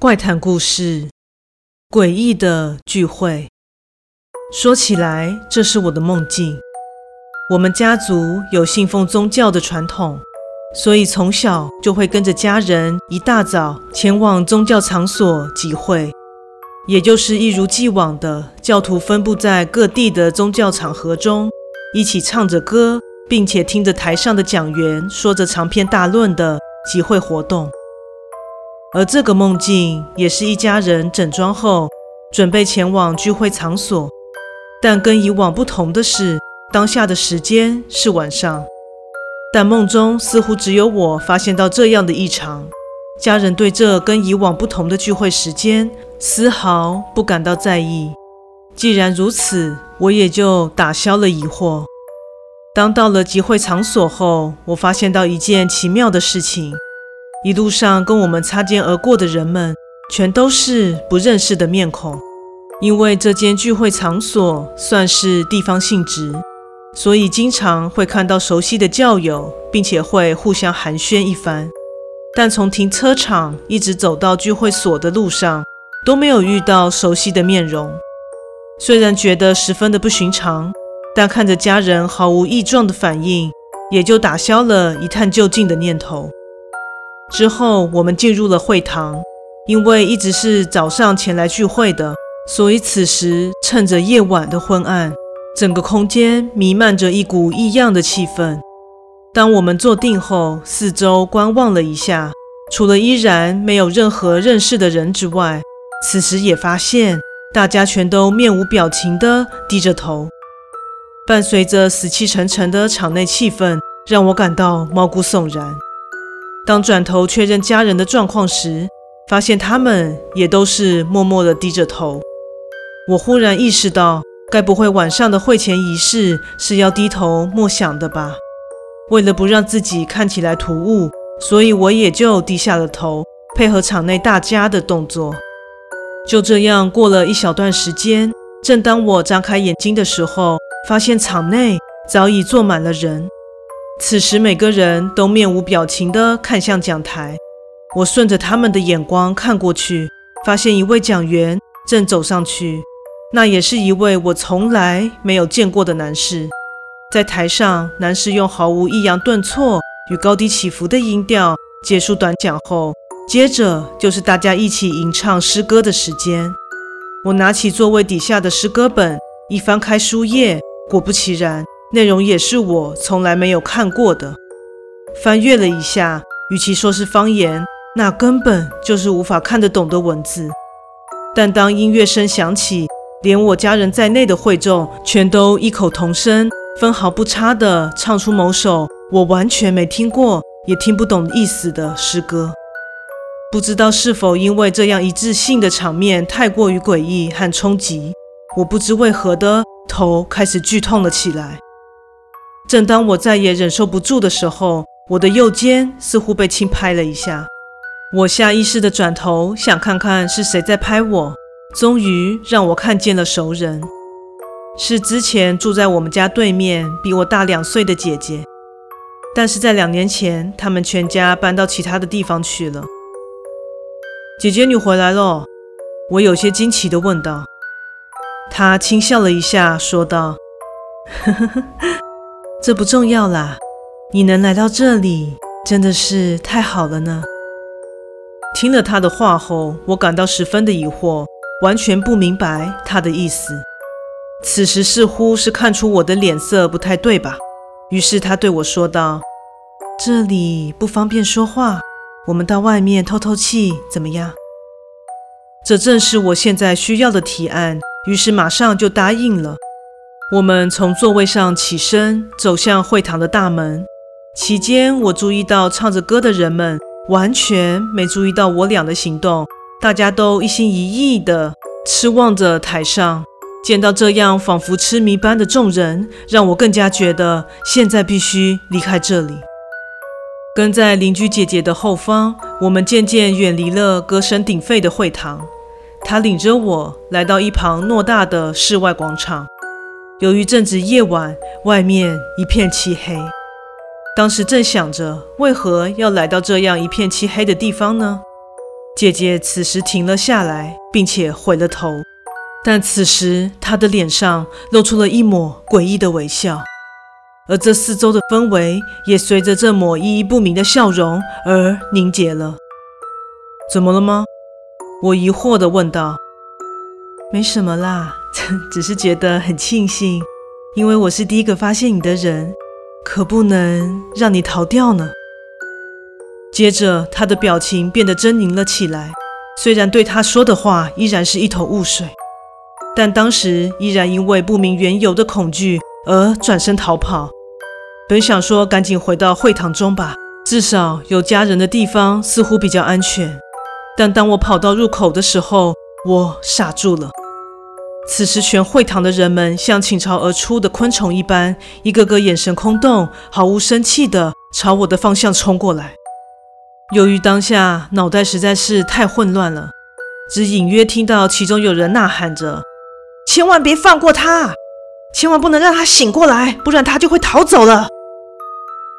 怪谈故事，诡异的聚会。说起来，这是我的梦境。我们家族有信奉宗教的传统，所以从小就会跟着家人一大早前往宗教场所集会，也就是一如既往的教徒分布在各地的宗教场合中，一起唱着歌，并且听着台上的讲员说着长篇大论的集会活动。而这个梦境也是一家人整装后准备前往聚会场所，但跟以往不同的是，当下的时间是晚上。但梦中似乎只有我发现到这样的异常，家人对这跟以往不同的聚会时间丝毫不感到在意。既然如此，我也就打消了疑惑。当到了集会场所后，我发现到一件奇妙的事情。一路上跟我们擦肩而过的人们，全都是不认识的面孔。因为这间聚会场所算是地方性质，所以经常会看到熟悉的教友，并且会互相寒暄一番。但从停车场一直走到聚会所的路上，都没有遇到熟悉的面容。虽然觉得十分的不寻常，但看着家人毫无异状的反应，也就打消了一探究竟的念头。之后，我们进入了会堂。因为一直是早上前来聚会的，所以此时趁着夜晚的昏暗，整个空间弥漫着一股异样的气氛。当我们坐定后，四周观望了一下，除了依然没有任何认识的人之外，此时也发现大家全都面无表情地低着头。伴随着死气沉沉的场内气氛，让我感到毛骨悚然。当转头确认家人的状况时，发现他们也都是默默地低着头。我忽然意识到，该不会晚上的会前仪式是要低头默想的吧？为了不让自己看起来突兀，所以我也就低下了头，配合场内大家的动作。就这样过了一小段时间，正当我张开眼睛的时候，发现场内早已坐满了人。此时，每个人都面无表情地看向讲台。我顺着他们的眼光看过去，发现一位讲员正走上去，那也是一位我从来没有见过的男士。在台上，男士用毫无抑扬顿挫与高低起伏的音调结束短讲后，接着就是大家一起吟唱诗歌的时间。我拿起座位底下的诗歌本，一翻开书页，果不其然。内容也是我从来没有看过的。翻阅了一下，与其说是方言，那根本就是无法看得懂的文字。但当音乐声响起，连我家人在内的会众全都异口同声，分毫不差地唱出某首我完全没听过也听不懂意思的诗歌。不知道是否因为这样一致性的场面太过于诡异和冲击，我不知为何的头开始剧痛了起来。正当我再也忍受不住的时候，我的右肩似乎被轻拍了一下。我下意识地转头想看看是谁在拍我，终于让我看见了熟人，是之前住在我们家对面、比我大两岁的姐姐。但是在两年前，他们全家搬到其他的地方去了。姐姐，你回来了？我有些惊奇地问道。她轻笑了一下，说道：“呵呵呵。”这不重要啦，你能来到这里真的是太好了呢。听了他的话后，我感到十分的疑惑，完全不明白他的意思。此时似乎是看出我的脸色不太对吧？于是他对我说道：“这里不方便说话，我们到外面透透气，怎么样？”这正是我现在需要的提案，于是马上就答应了。我们从座位上起身，走向会堂的大门。期间，我注意到唱着歌的人们完全没注意到我俩的行动，大家都一心一意地痴望着台上。见到这样仿佛痴迷般的众人，让我更加觉得现在必须离开这里。跟在邻居姐姐的后方，我们渐渐远离了歌声鼎沸的会堂。她领着我来到一旁偌大的室外广场。由于正值夜晚，外面一片漆黑。当时正想着为何要来到这样一片漆黑的地方呢？姐姐此时停了下来，并且回了头，但此时她的脸上露出了一抹诡异的微笑，而这四周的氛围也随着这抹意义不明的笑容而凝结了。怎么了吗？我疑惑地问道。没什么啦，只是觉得很庆幸，因为我是第一个发现你的人，可不能让你逃掉呢。接着，他的表情变得狰狞了起来，虽然对他说的话依然是一头雾水，但当时依然因为不明缘由的恐惧而转身逃跑。本想说赶紧回到会堂中吧，至少有家人的地方似乎比较安全。但当我跑到入口的时候，我傻住了。此时，全会堂的人们像倾巢而出的昆虫一般，一个个眼神空洞，毫无生气地朝我的方向冲过来。由于当下脑袋实在是太混乱了，只隐约听到其中有人呐喊着：“千万别放过他，千万不能让他醒过来，不然他就会逃走了。”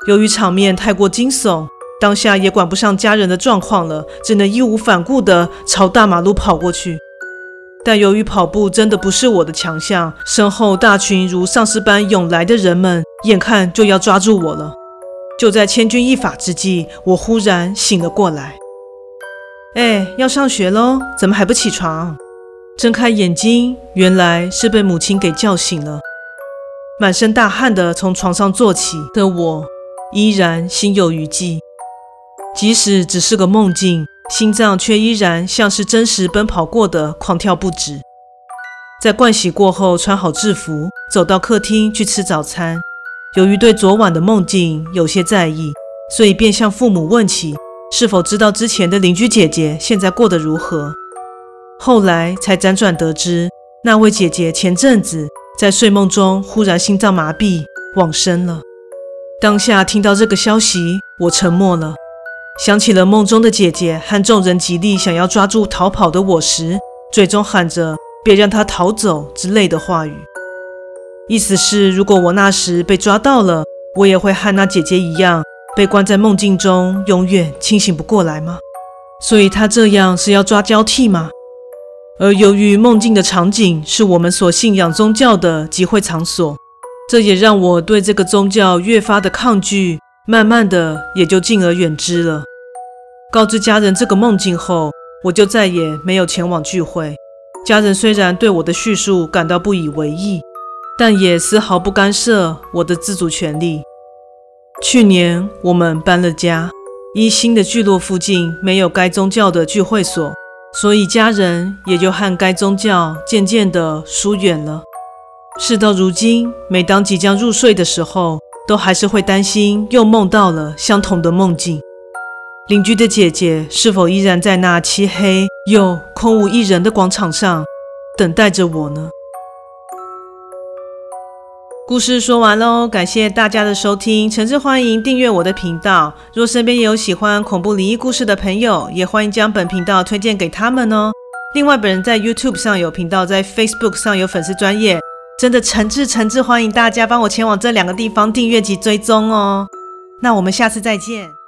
由于场面太过惊悚，当下也管不上家人的状况了，只能义无反顾地朝大马路跑过去。但由于跑步真的不是我的强项，身后大群如丧尸般涌来的人们，眼看就要抓住我了。就在千钧一发之际，我忽然醒了过来。哎，要上学喽，怎么还不起床？睁开眼睛，原来是被母亲给叫醒了。满身大汗的从床上坐起的我，依然心有余悸。即使只是个梦境。心脏却依然像是真实奔跑过的狂跳不止。在盥洗过后，穿好制服，走到客厅去吃早餐。由于对昨晚的梦境有些在意，所以便向父母问起是否知道之前的邻居姐姐现在过得如何。后来才辗转得知，那位姐姐前阵子在睡梦中忽然心脏麻痹往生了。当下听到这个消息，我沉默了。想起了梦中的姐姐和众人极力想要抓住逃跑的我时，嘴中喊着“别让他逃走”之类的话语，意思是如果我那时被抓到了，我也会和那姐姐一样被关在梦境中，永远清醒不过来吗？所以她这样是要抓交替吗？而由于梦境的场景是我们所信仰宗教的集会场所，这也让我对这个宗教越发的抗拒，慢慢的也就敬而远之了。告知家人这个梦境后，我就再也没有前往聚会。家人虽然对我的叙述感到不以为意，但也丝毫不干涉我的自主权利。去年我们搬了家，一新的聚落附近没有该宗教的聚会所，所以家人也就和该宗教渐渐地疏远了。事到如今，每当即将入睡的时候，都还是会担心又梦到了相同的梦境。邻居的姐姐是否依然在那漆黑又空无一人的广场上等待着我呢？故事说完喽，感谢大家的收听，诚挚欢迎订阅我的频道。若身边有喜欢恐怖灵异故事的朋友，也欢迎将本频道推荐给他们哦。另外，本人在 YouTube 上有频道，在 Facebook 上有粉丝专业，真的诚挚诚挚欢迎大家帮我前往这两个地方订阅及追踪哦。那我们下次再见。